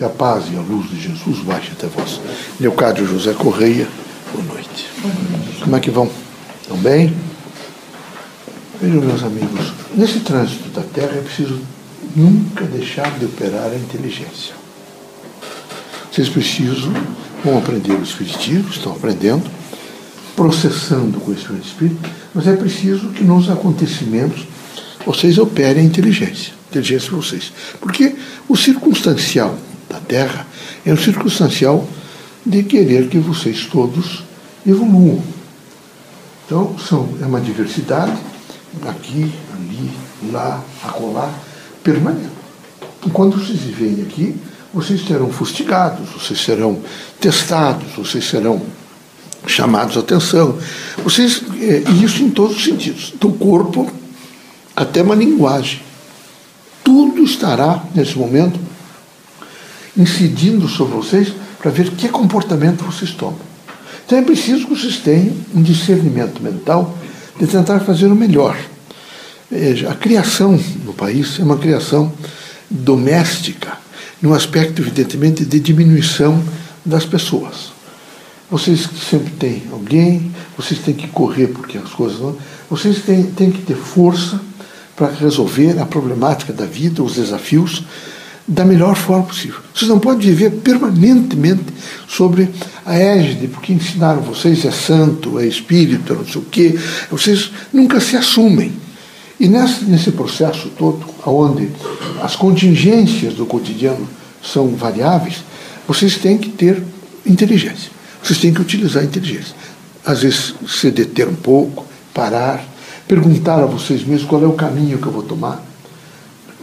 Que a paz e a luz de Jesus baixe até vós. Leocádio José Correia, boa noite. Como é que vão? Estão bem? Vejam, meus amigos, nesse trânsito da Terra é preciso nunca deixar de operar a inteligência. Vocês precisam, vão aprender o Espiritismo, estão aprendendo, processando o conhecimento espírito, mas é preciso que nos acontecimentos vocês operem a inteligência, inteligência de vocês. Porque o circunstancial da Terra é o circunstancial de querer que vocês todos evoluam. Então, são, é uma diversidade, aqui, ali, lá, acolá, permanente. Enquanto vocês vivem aqui, vocês serão fustigados, vocês serão testados, vocês serão chamados a atenção. Vocês, é, isso em todos os sentidos, do corpo até uma linguagem. Tudo estará, nesse momento, incidindo sobre vocês para ver que comportamento vocês tomam. Então é preciso que vocês tenham um discernimento mental de tentar fazer o melhor. Veja, a criação no país é uma criação doméstica, num aspecto, evidentemente, de diminuição das pessoas. Vocês sempre têm alguém, vocês têm que correr porque as coisas não. Vocês têm, têm que ter força para resolver a problemática da vida, os desafios, da melhor forma possível. Vocês não podem viver permanentemente sobre a égide, porque ensinaram vocês é santo, é espírito, é não sei o quê. Vocês nunca se assumem. E nesse, nesse processo todo, onde as contingências do cotidiano são variáveis, vocês têm que ter inteligência. Vocês têm que utilizar a inteligência. Às vezes, se deter um pouco, parar, perguntar a vocês mesmos qual é o caminho que eu vou tomar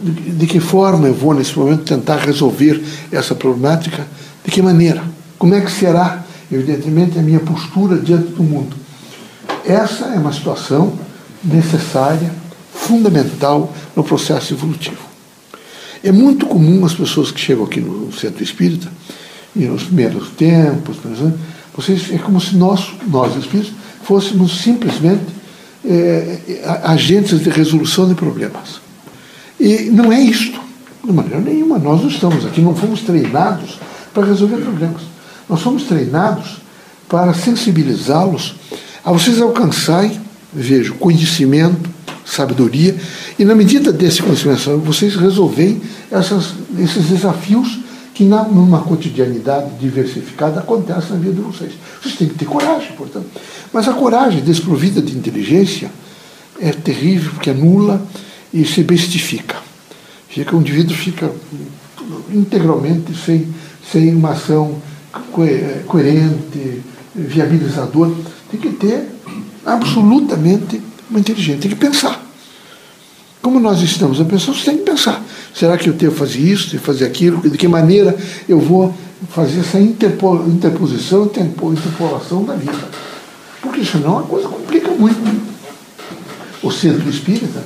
de que forma eu vou, nesse momento, tentar resolver essa problemática? De que maneira? Como é que será, evidentemente, a minha postura diante do mundo? Essa é uma situação necessária, fundamental no processo evolutivo. É muito comum as pessoas que chegam aqui no centro espírita, e nos primeiros tempos, exemplo, vocês, é como se nós, nós espíritos, fôssemos simplesmente é, agentes de resolução de problemas. E não é isto, de maneira nenhuma. Nós não estamos aqui, não fomos treinados para resolver problemas. Nós fomos treinados para sensibilizá-los a vocês alcançarem, vejo, conhecimento, sabedoria, e na medida desse conhecimento, vocês resolverem essas, esses desafios que na, numa cotidianidade diversificada acontecem na vida de vocês. Vocês têm que ter coragem, portanto. Mas a coragem desprovida de inteligência é terrível, porque é nula e se bestifica. Fica, o indivíduo fica integralmente sem, sem uma ação coerente, viabilizadora. Tem que ter absolutamente uma inteligência, tem que pensar. Como nós estamos a pensar, você tem que pensar. Será que eu tenho que fazer isso, que fazer aquilo? De que maneira eu vou fazer essa interpo, interposição, interpolação da vida? Porque senão a coisa complica muito. O centro espírita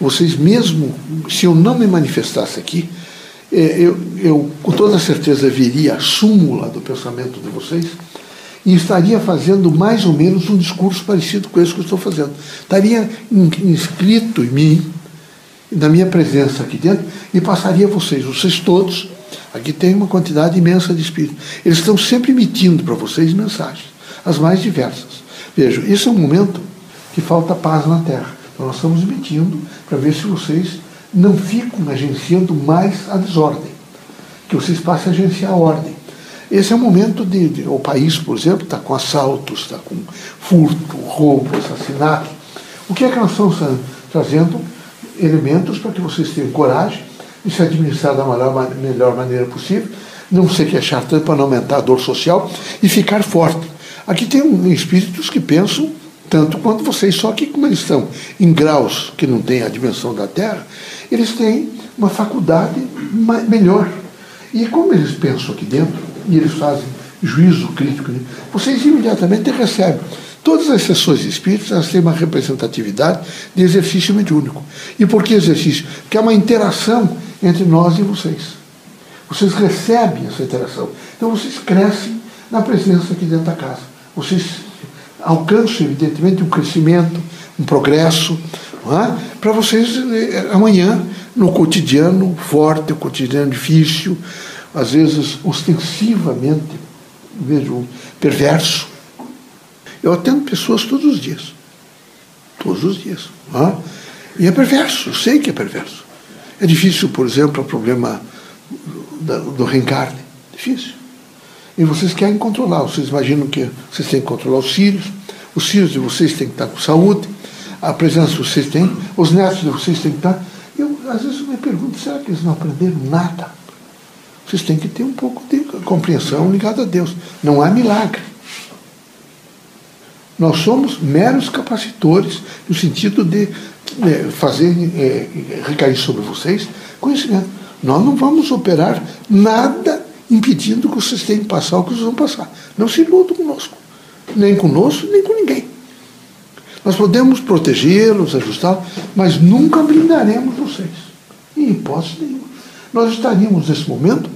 vocês mesmo, se eu não me manifestasse aqui, é, eu, eu com toda certeza veria a súmula do pensamento de vocês e estaria fazendo mais ou menos um discurso parecido com esse que eu estou fazendo. Estaria inscrito em mim, na minha presença aqui dentro, e passaria a vocês, vocês todos. Aqui tem uma quantidade imensa de espíritos. Eles estão sempre emitindo para vocês mensagens, as mais diversas. Vejam, esse é um momento que falta paz na Terra. Então nós estamos emitindo para ver se vocês não ficam agenciando mais a desordem, que vocês passem a agenciar a ordem. Esse é o momento de, de o país, por exemplo, está com assaltos, está com furto, roubo, assassinato. O que é que nós estamos trazendo? Elementos para que vocês tenham coragem de se administrar da melhor, melhor maneira possível, não se queixar tanto para não aumentar a dor social e ficar forte. Aqui tem um, espíritos que pensam tanto quanto vocês, só que como eles estão em graus que não têm a dimensão da Terra, eles têm uma faculdade melhor. E como eles pensam aqui dentro, e eles fazem juízo crítico, né, vocês imediatamente recebem. Todas as sessões espíritas elas têm uma representatividade de exercício mediúnico. E por que exercício? Porque é uma interação entre nós e vocês. Vocês recebem essa interação. Então vocês crescem na presença aqui dentro da casa. Vocês alcance, evidentemente, um crescimento, um progresso, é? para vocês eh, amanhã, no cotidiano forte, o cotidiano difícil, às vezes ostensivamente, vejo, perverso. Eu atendo pessoas todos os dias. Todos os dias. Ah? E é perverso, eu sei que é perverso. É difícil, por exemplo, o problema do reencarne. Difícil. E vocês querem controlar. Vocês imaginam que vocês têm que controlar os filhos. Os filhos de vocês têm que estar com saúde. A presença de vocês têm. Os netos de vocês têm que estar. Eu, às vezes, me pergunto, será que eles não aprenderam nada? Vocês têm que ter um pouco de compreensão ligada a Deus. Não há milagre. Nós somos meros capacitores no sentido de é, fazer é, recair sobre vocês conhecimento. Nós não vamos operar nada impedindo que vocês tenham que passar o que vocês vão passar. Não se iludam conosco. Nem conosco, nem com ninguém. Nós podemos protegê-los, ajustá-los, mas nunca blindaremos vocês. Em hipótese nenhuma. Nós estaríamos, nesse momento,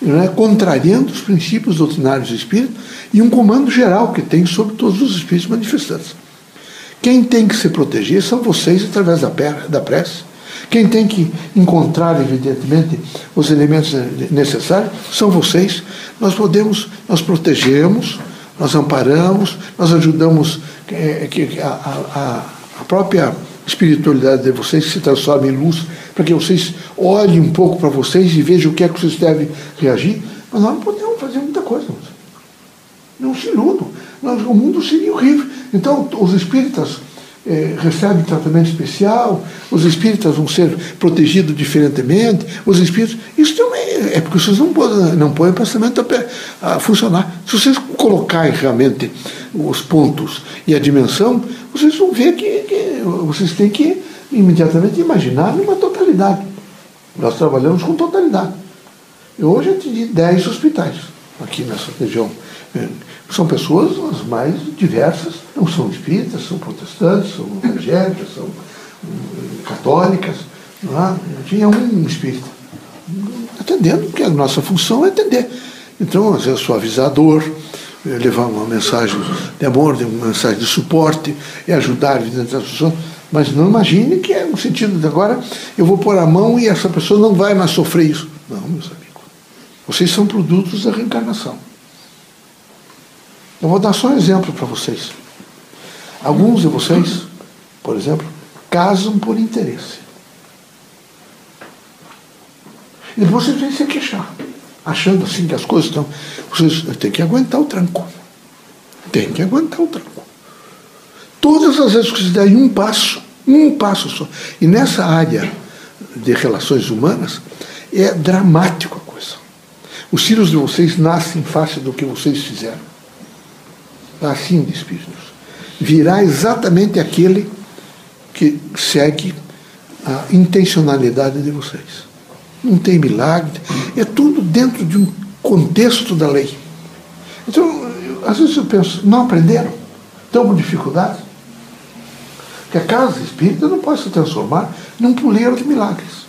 né, contrariando os princípios doutrinários do Espírito e um comando geral que tem sobre todos os espíritos manifestantes. Quem tem que se proteger são vocês através da, da prece. Quem tem que encontrar, evidentemente, os elementos necessários são vocês. Nós podemos, nós protegemos, nós amparamos, nós ajudamos é, que a, a, a própria espiritualidade de vocês se transforme em luz, para que vocês olhem um pouco para vocês e vejam o que é que vocês devem reagir. Mas nós não podemos fazer muita coisa. Não se iludam. Nós, o mundo seria horrível. Então, os espíritas eh, recebem tratamento especial, os espíritas vão ser protegidos diferentemente, os espíritos. Isso também é porque vocês não, podem, não põem o pensamento a, a funcionar. Se vocês colocarem realmente os pontos e a dimensão, vocês vão ver que, que vocês têm que imediatamente imaginar numa totalidade. Nós trabalhamos com totalidade. Eu hoje atendi 10 hospitais aqui nessa região. É, são pessoas as mais diversas, não são espíritas, são protestantes, são evangélicas, são hum, católicas. Não é? Tinha um espírita atendendo, porque a nossa função é atender. Então, às vezes, suavizador, levar uma mensagem de amor, uma mensagem de suporte e ajudar evidentemente as pessoas. Mas não imagine que é no sentido de agora eu vou pôr a mão e essa pessoa não vai mais sofrer isso. Não, meus amigos. Vocês são produtos da reencarnação. Eu vou dar só um exemplo para vocês. Alguns de vocês, por exemplo, casam por interesse. E depois vocês vêm se queixar achando assim que as coisas estão. Vocês têm que aguentar o tranco. Tem que aguentar o tranco. Todas as vezes que vocês derem um passo, um passo só, e nessa área de relações humanas, é dramático a coisa. Os filhos de vocês nascem face do que vocês fizeram. Assim de espíritos. Virá exatamente aquele que segue a intencionalidade de vocês não tem milagre, é tudo dentro de um contexto da lei. Então, eu, às vezes eu penso, não aprenderam? Estão com dificuldade? Que a casa espírita não pode se transformar num puleiro de milagres.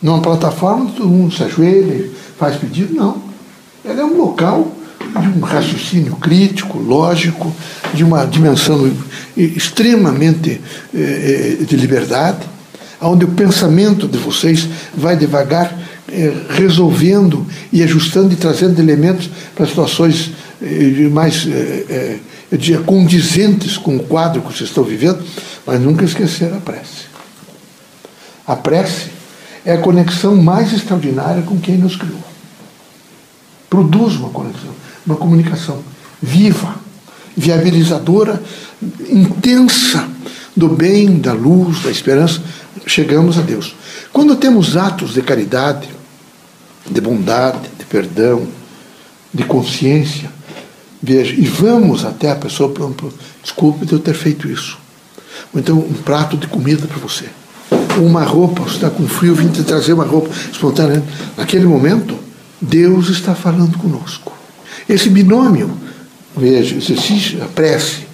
Numa plataforma onde todo mundo se ajoelha, faz pedido, não. Ela é um local de um raciocínio crítico, lógico, de uma dimensão extremamente eh, eh de liberdade onde o pensamento de vocês vai devagar eh, resolvendo e ajustando e trazendo elementos para situações mais, eu diria, condizentes com o quadro que vocês estão vivendo, mas nunca esquecer a prece. A prece é a conexão mais extraordinária com quem nos criou. Produz uma conexão, uma comunicação viva, viabilizadora, intensa do bem, da luz, da esperança chegamos a Deus. Quando temos atos de caridade, de bondade, de perdão, de consciência, veja, e vamos até a pessoa, pronto, desculpe de eu ter feito isso. Ou então um prato de comida para você. Ou uma roupa, você está com frio, vim te trazer uma roupa espontânea. Naquele momento, Deus está falando conosco. Esse binômio, veja, exercício, a prece,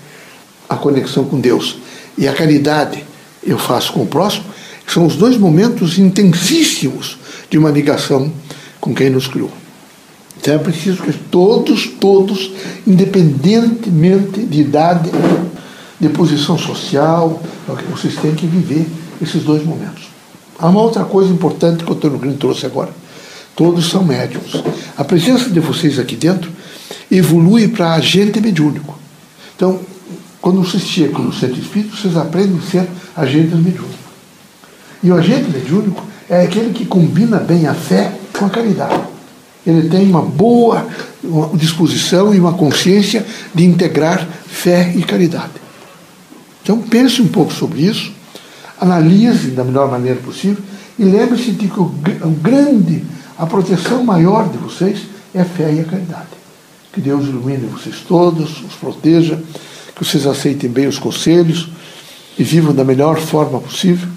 a conexão com Deus e a caridade, eu faço com o próximo, são os dois momentos intensíssimos de uma ligação com quem nos criou. Então é preciso que todos, todos, independentemente de idade, de posição social, vocês têm que viver esses dois momentos. Há uma outra coisa importante que o Antônio Green trouxe agora. Todos são médiums. A presença de vocês aqui dentro evolui para agente mediúnico. Então, quando você chega no centro espírita, vocês aprendem a ser agentes mediúnicos. E o agente mediúnico é aquele que combina bem a fé com a caridade. Ele tem uma boa disposição e uma consciência de integrar fé e caridade. Então pense um pouco sobre isso, analise da melhor maneira possível e lembre-se de que o grande, a proteção maior de vocês é a fé e a caridade. Que Deus ilumine vocês todos, os proteja, que vocês aceitem bem os conselhos e vivam da melhor forma possível.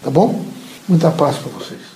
Tá bom? Muita paz para vocês.